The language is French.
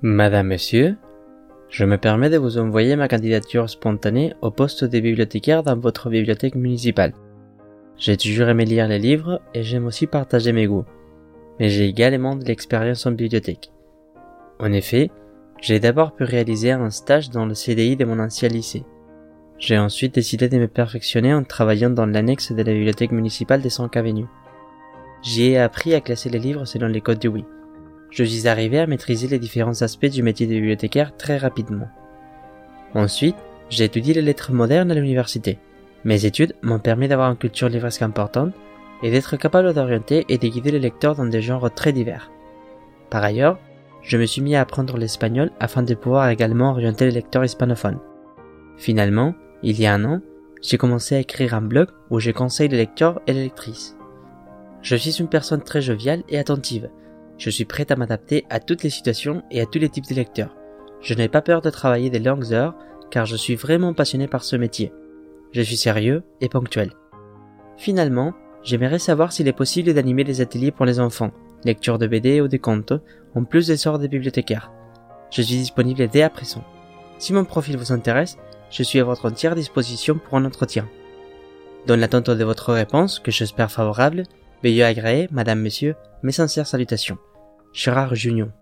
Madame, Monsieur, je me permets de vous envoyer ma candidature spontanée au poste de bibliothécaire dans votre bibliothèque municipale. J'ai toujours aimé lire les livres et j'aime aussi partager mes goûts. Mais j'ai également de l'expérience en bibliothèque. En effet, j'ai d'abord pu réaliser un stage dans le CDI de mon ancien lycée. J'ai ensuite décidé de me perfectionner en travaillant dans l'annexe de la bibliothèque municipale des 5 avenues. J'y ai appris à classer les livres selon les codes du oui. Je suis arrivé à maîtriser les différents aspects du métier de bibliothécaire très rapidement. Ensuite, j'ai étudié les lettres modernes à l'université. Mes études m'ont permis d'avoir une culture livresque importante et d'être capable d'orienter et de guider les lecteurs dans des genres très divers. Par ailleurs, je me suis mis à apprendre l'espagnol afin de pouvoir également orienter les lecteurs hispanophones. Finalement, il y a un an, j'ai commencé à écrire un blog où je conseille les lecteurs et les lectrices. Je suis une personne très joviale et attentive. Je suis prête à m'adapter à toutes les situations et à tous les types de lecteurs. Je n'ai pas peur de travailler des longues heures car je suis vraiment passionné par ce métier. Je suis sérieux et ponctuel. Finalement, j'aimerais savoir s'il est possible d'animer des ateliers pour les enfants, lecture de BD ou de contes, en plus des sorts des bibliothécaires. Je suis disponible dès à présent. Si mon profil vous intéresse, je suis à votre entière disposition pour un entretien. Dans l'attente de votre réponse, que j'espère favorable, veuillez agréer, Madame, Monsieur, mes sincères salutations. Gérard Junion.